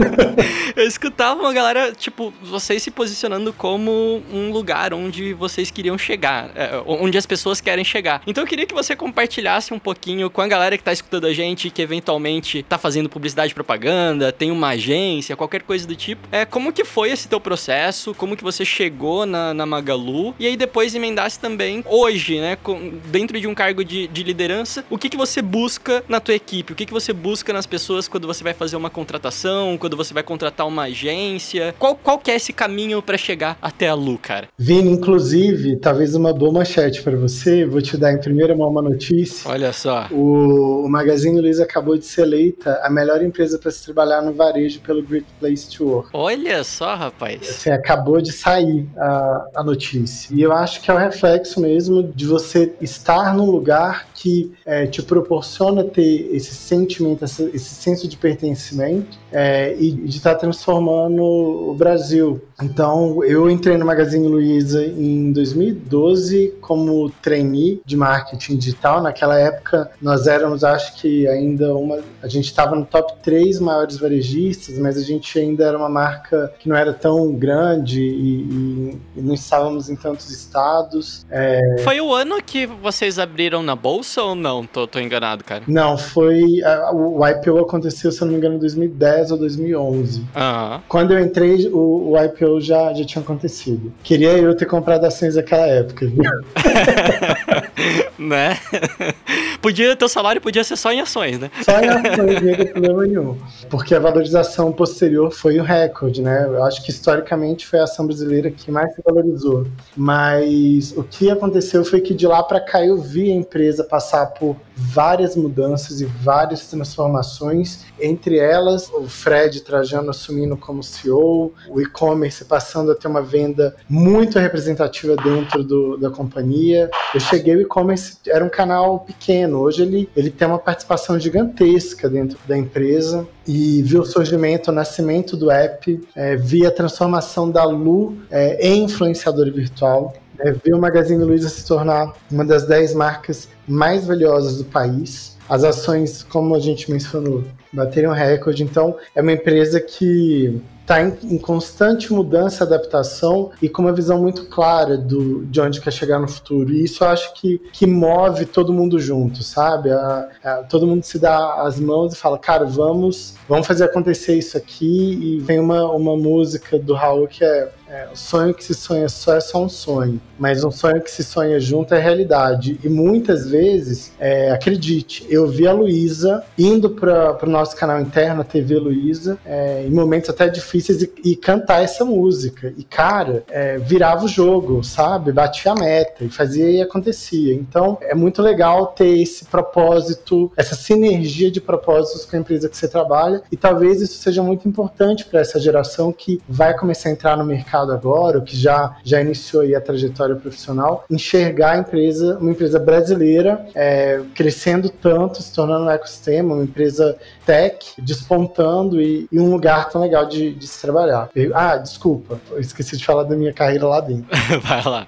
eu escutava uma galera, tipo, vocês se posicionando como um lugar onde vocês queriam chegar, é, onde as pessoas querem chegar. Então eu queria que você compartilhasse um pouquinho com a galera que tá escutando a gente, que eventualmente tá fazendo publicidade e propaganda, tem uma agência, qualquer coisa do tipo. É, como que foi esse teu processo? Como que você chegou na, na Magalu? E aí depois emendasse também hoje, né, com, dentro de um cargo de, de liderança, o que, que você busca na tua equipe? O que, que você busca nas pessoas quando você vai fazer uma contratação, quando você vai contratar uma agência? Qual, qual que é esse caminho para chegar até a Lu, cara? Vini, inclusive, talvez uma boa manchete para você, vou te dar em primeira mão uma notícia. Olha só. O, o Magazine Luiza acabou de ser eleita a melhor empresa para se trabalhar no varejo pelo Great Place to Work. Olha só, rapaz. Assim, acabou de sair a, a notícia. E eu acho que é o reflexo mesmo de você estar num lugar que é, te proporciona ter esse sentimento, esse, senso de pertencimento é, e de estar tá transformando o Brasil. Então, eu entrei no Magazine Luiza em 2012 como trainee de marketing digital. Naquela época, nós éramos, acho que ainda uma. A gente estava no top 3 maiores varejistas, mas a gente ainda era uma marca que não era tão grande e, e, e não estávamos em tantos estados. É... Foi o ano que vocês abriram na bolsa ou não? Tô, tô enganado, cara. Não, foi. o IPO aconteceu, se eu não me engano, em 2010 ou 2011. Uhum. Quando eu entrei, o, o IPO já, já tinha acontecido. Queria eu ter comprado ações naquela época, viu? né? Podia, teu salário podia ser só em ações, né? Só em ações, não tem problema nenhum. Porque a valorização posterior foi o recorde, né? Eu acho que historicamente foi a ação brasileira que mais se valorizou. Mas o que aconteceu foi que de lá para cá eu vi a empresa passar por várias mudanças e várias transformações, entre elas o Fred Trajano assumindo como CEO, o e-commerce passando a ter uma venda muito representativa dentro do, da companhia. Eu cheguei, o e-commerce era um canal pequeno, hoje ele, ele tem uma participação gigantesca dentro da empresa e vi o surgimento, o nascimento do app, é, vi a transformação da Lu é, em influenciadora virtual. É, vi o Magazine Luiza se tornar uma das 10 marcas mais valiosas do país. As ações, como a gente mencionou, bateram recorde. Então, é uma empresa que está em, em, constante mudança, adaptação e com uma visão muito clara do, de onde quer chegar no futuro. E isso eu acho que, que move todo mundo junto, sabe? A, a, todo mundo se dá as mãos e fala, cara, vamos, vamos fazer acontecer isso aqui. E vem uma, uma música do Raul que é é, o sonho que se sonha só é só um sonho, mas um sonho que se sonha junto é realidade. E muitas vezes, é, acredite, eu vi a Luísa indo para o nosso canal interno, a TV Luísa, é, em momentos até difíceis, e, e, cantar essa música. E, cara, é, virava o jogo, sabe? Batia a meta e fazia e acontecia. Então, é muito legal ter esse propósito, essa sinergia de propósitos com a empresa que você trabalha, e talvez isso seja muito importante para essa geração que vai começar a entrar no mercado mercado agora, o que já, já iniciou aí a trajetória profissional, enxergar a empresa, uma empresa brasileira é, crescendo tanto, se tornando um ecossistema, uma empresa tech, despontando e, e um lugar tão legal de, de se trabalhar. Ah, desculpa, eu esqueci de falar da minha carreira lá dentro. Vai lá.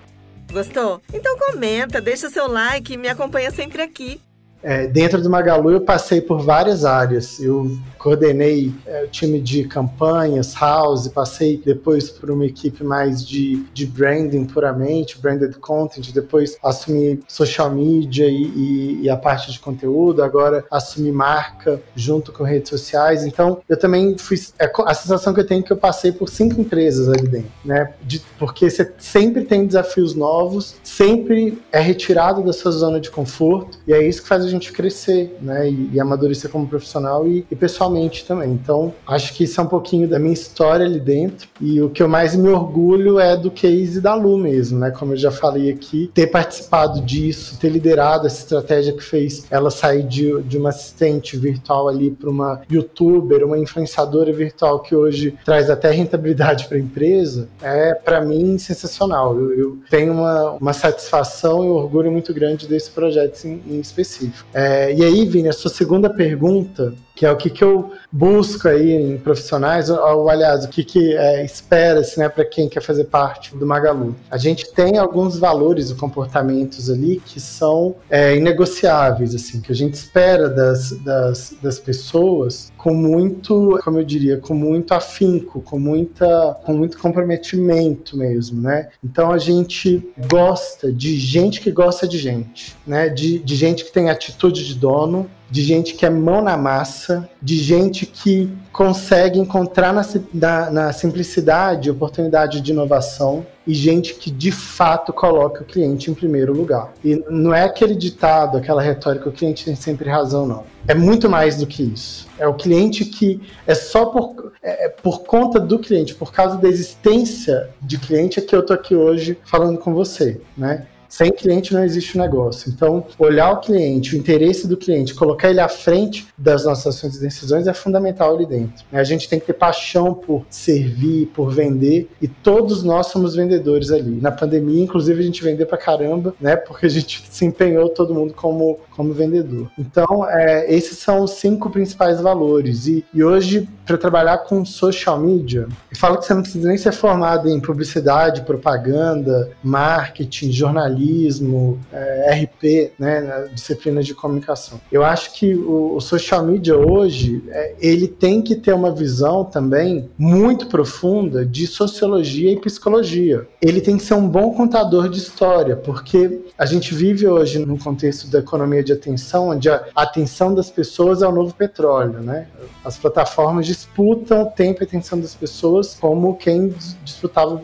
Gostou? Então comenta, deixa seu like e me acompanha sempre aqui. É, dentro do Magalu eu passei por várias áreas. Eu coordenei é, o time de campanhas, house, passei depois por uma equipe mais de, de branding puramente, branded content, depois assumi social media e, e, e, a parte de conteúdo, agora assumi marca junto com redes sociais. Então eu também fui. É, a sensação que eu tenho é que eu passei por cinco empresas ali dentro, né? De, porque você sempre tem desafios novos, sempre é retirado da sua zona de conforto, e é isso que faz gente crescer, né? E, e amadurecer como profissional e, e, pessoalmente também. Então, acho que isso é um pouquinho da minha história ali dentro. E o que eu mais me orgulho é do case da Lu mesmo, né? Como eu já falei aqui, ter participado disso, ter liderado essa estratégia que fez ela sair de, de uma assistente virtual ali para uma youtuber, uma influenciadora virtual que hoje traz até rentabilidade para a empresa, é para mim sensacional. Eu, eu, tenho uma, uma satisfação e um orgulho muito grande desse projeto em, em específico. É, e aí, Vini, a sua segunda pergunta, que é o que, que eu busco aí em profissionais, ou, aliás, o que, que é, espera-se né, para quem quer fazer parte do Magalu. A gente tem alguns valores e comportamentos ali que são é, inegociáveis, assim, que a gente espera das, das, das pessoas com muito, como eu diria, com muito afinco, com, muita, com muito comprometimento mesmo, né? Então a gente gosta de gente que gosta de gente, né? De, de gente que tem atitude de dono, de gente que é mão na massa, de gente que consegue encontrar na, na, na, simplicidade oportunidade de inovação e gente que de fato coloca o cliente em primeiro lugar. E não é aquele ditado, aquela retórica, o cliente tem sempre razão, não. É muito mais do que isso. É o cliente que é só por, é, é por conta do cliente, por causa da existência de cliente, é que eu tô aqui hoje falando com você, né? Sem cliente não existe negócio. Então, olhar o cliente, o interesse do cliente, colocar ele à frente das nossas ações e decisões é fundamental ali dentro. A gente tem que ter paixão por servir, por vender, e todos nós somos vendedores ali. Na pandemia, inclusive, a gente vendeu pra caramba, né? Porque a gente se empenhou todo mundo como, como vendedor. Então, é, esses são os cinco principais valores. E, e hoje, para trabalhar com social media, eu falo que você não precisa nem ser formado em publicidade, propaganda, marketing, jornalismo jornalismo, é, RP, né, disciplinas de comunicação. Eu acho que o, o social media hoje, é, ele tem que ter uma visão também muito profunda de sociologia e psicologia. Ele tem que ser um bom contador de história, porque a gente vive hoje num contexto da economia de atenção, onde a atenção das pessoas é o novo petróleo, né? As plataformas disputam o tempo e atenção das pessoas como quem disputava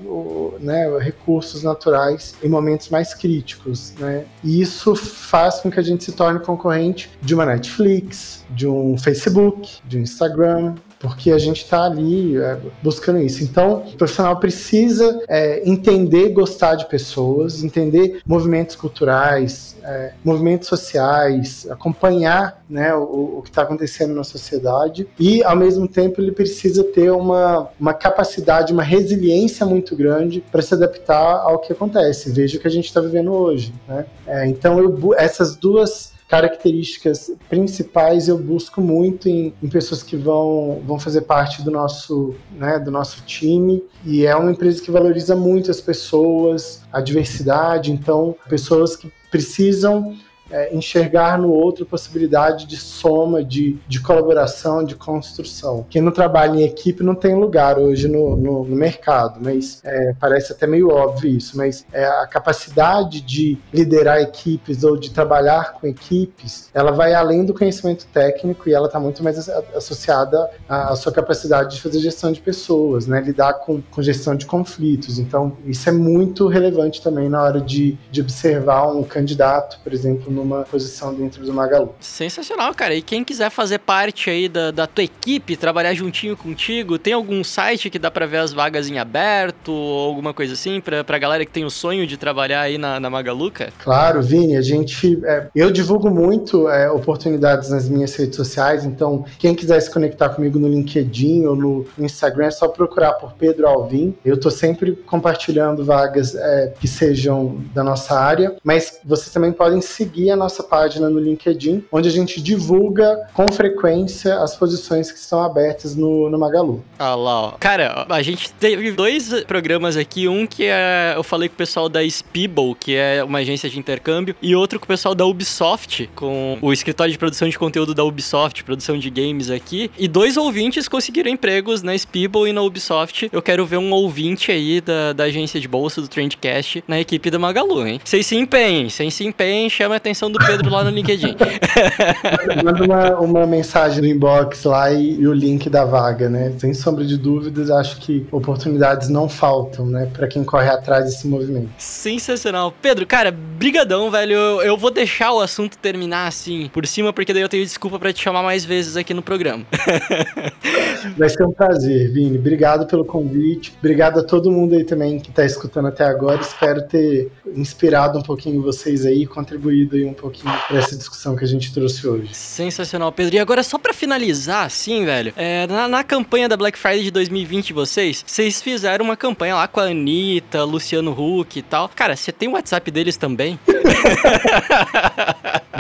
né, recursos naturais em momentos mais críticos críticos, né? E isso faz com que a gente se torne concorrente de uma Netflix, de um Facebook, de um Instagram, porque a gente está ali é, buscando isso. Então, o profissional precisa é, entender, gostar de pessoas, entender movimentos culturais, é, movimentos sociais, acompanhar né, o, o que está acontecendo na sociedade e, ao mesmo tempo, ele precisa ter uma, uma capacidade, uma resiliência muito grande para se adaptar ao que acontece. Veja o que a gente está vivendo hoje. Né? É, então, eu, essas duas características principais eu busco muito em, em, pessoas que vão, vão fazer parte do nosso, né, do nosso time. E é uma empresa que valoriza muito as pessoas, a diversidade, então, pessoas que precisam é, enxergar no outro possibilidade de soma, de, de colaboração, de construção. Quem não trabalha em equipe não tem lugar hoje no, no, no mercado, mas é, parece até meio óbvio isso, mas é, a capacidade de liderar equipes ou de trabalhar com equipes, ela vai além do conhecimento técnico e ela está muito mais associada à, à, sua capacidade de fazer gestão de pessoas, né, lidar com, com gestão de conflitos. Então, isso é muito relevante também na hora de, de observar um candidato, por exemplo, numa posição dentro do Magalu. Sensacional, cara. E quem quiser fazer parte aí da, da tua equipe, trabalhar juntinho contigo, tem algum site que dá para ver as vagas em aberto ou alguma coisa assim pra, pra galera que tem o sonho de trabalhar aí na, na Magalu, cara? Claro, Vini, a gente. É, eu divulgo muito é, oportunidades nas minhas redes sociais, então quem quiser se conectar comigo no LinkedIn ou no Instagram é só procurar por Pedro Alvim. Eu tô sempre compartilhando vagas é, que sejam da nossa área, mas vocês também podem seguir a nossa página no LinkedIn, onde a gente divulga com frequência as posições que estão abertas no, no Magalu. Ah lá, ó. Cara, a gente teve dois programas aqui, um que é, eu falei com o pessoal da Speeble, que é uma agência de intercâmbio, e outro com o pessoal da Ubisoft, com o escritório de produção de conteúdo da Ubisoft, produção de games aqui, e dois ouvintes conseguiram empregos na Speeble e na Ubisoft. Eu quero ver um ouvinte aí da, da agência de bolsa do Trendcast na equipe da Magalu, hein? Vocês se empenhem, vocês se empenhem, chama a atenção do Pedro lá no LinkedIn. Manda uma, uma mensagem no inbox lá e, e, o link da vaga, né? Sem sombra de dúvidas, acho que oportunidades não faltam, né? Para quem corre atrás desse movimento. Sensacional. Pedro, cara, brigadão, velho. Eu, eu vou deixar o assunto terminar assim, por cima, porque daí eu tenho desculpa para te chamar mais vezes aqui no programa. Vai ser um prazer, Vini. Obrigado pelo convite. Obrigado a todo mundo aí também que tá escutando até agora. Espero ter inspirado um pouquinho vocês aí, contribuído aí um pouquinho para essa discussão que a gente trouxe hoje. Sensacional, Pedro. E agora, só para finalizar, assim, velho, é, na, na, campanha da Black Friday de 2020 de vocês, vocês fizeram uma campanha lá com a Anitta, Luciano Huck e tal. Cara, você tem o WhatsApp deles também?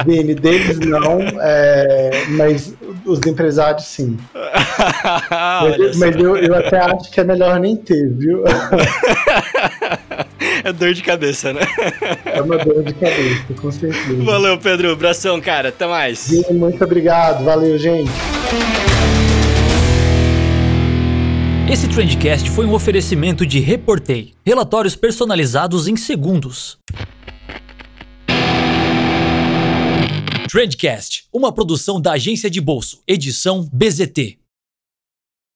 Vini, deles não, é, mas os empresários sim. mas, mas eu, eu até acho que é melhor nem ter, viu? É dor de cabeça, né? É uma dor de cabeça, com certeza. Valeu, Pedro. Abração, cara. Até mais. Muito obrigado. Valeu, gente. Esse Trendcast foi um oferecimento de Reportei. Relatórios personalizados em segundos. Trendcast, uma produção da agência de bolso, edição BZT.